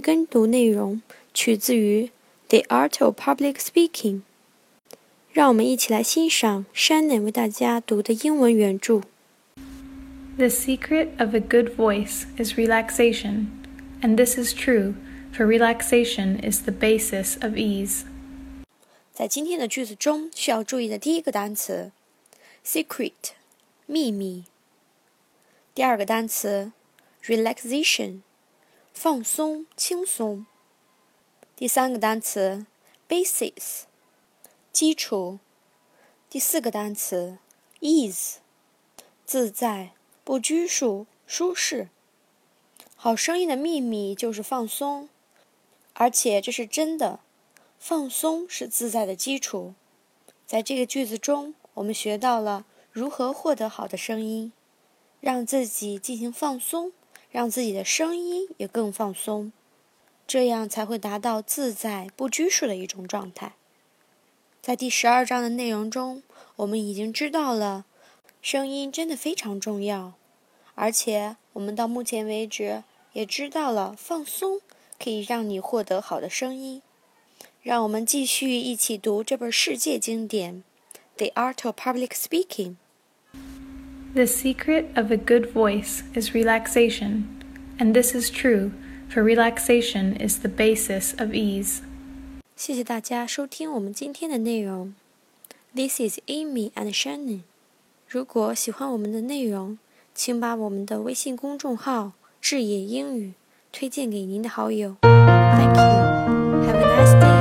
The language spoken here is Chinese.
跟读内容取自于《The Art of Public Speaking》。让我们一起来欣赏 Shannon 为大家读的英文原着。The secret of a good voice is relaxation, and this is true, for relaxation is the basis of ease. 在今天的句子中，需要注意的第一个单词 “secret”，秘密。第二个单词 “relaxation”， 放松、轻松。第三个单词 “basis”。基础。第四个单词，ease，自在、不拘束、舒适。好声音的秘密就是放松，而且这是真的。放松是自在的基础。在这个句子中，我们学到了如何获得好的声音，让自己进行放松，让自己的声音也更放松，这样才会达到自在、不拘束的一种状态。在第十二章的内容中，我们已经知道了，声音真的非常重要，而且我们到目前为止也知道了，放松可以让你获得好的声音。让我们继续一起读这本世界经典《The Art of Public Speaking》。The secret of a good voice is relaxation, and this is true, for relaxation is the basis of ease. 谢谢大家收听我们今天的内容。This is Amy and Shannon。如果喜欢我们的内容，请把我们的微信公众号“智野英语”推荐给您的好友。Thank you。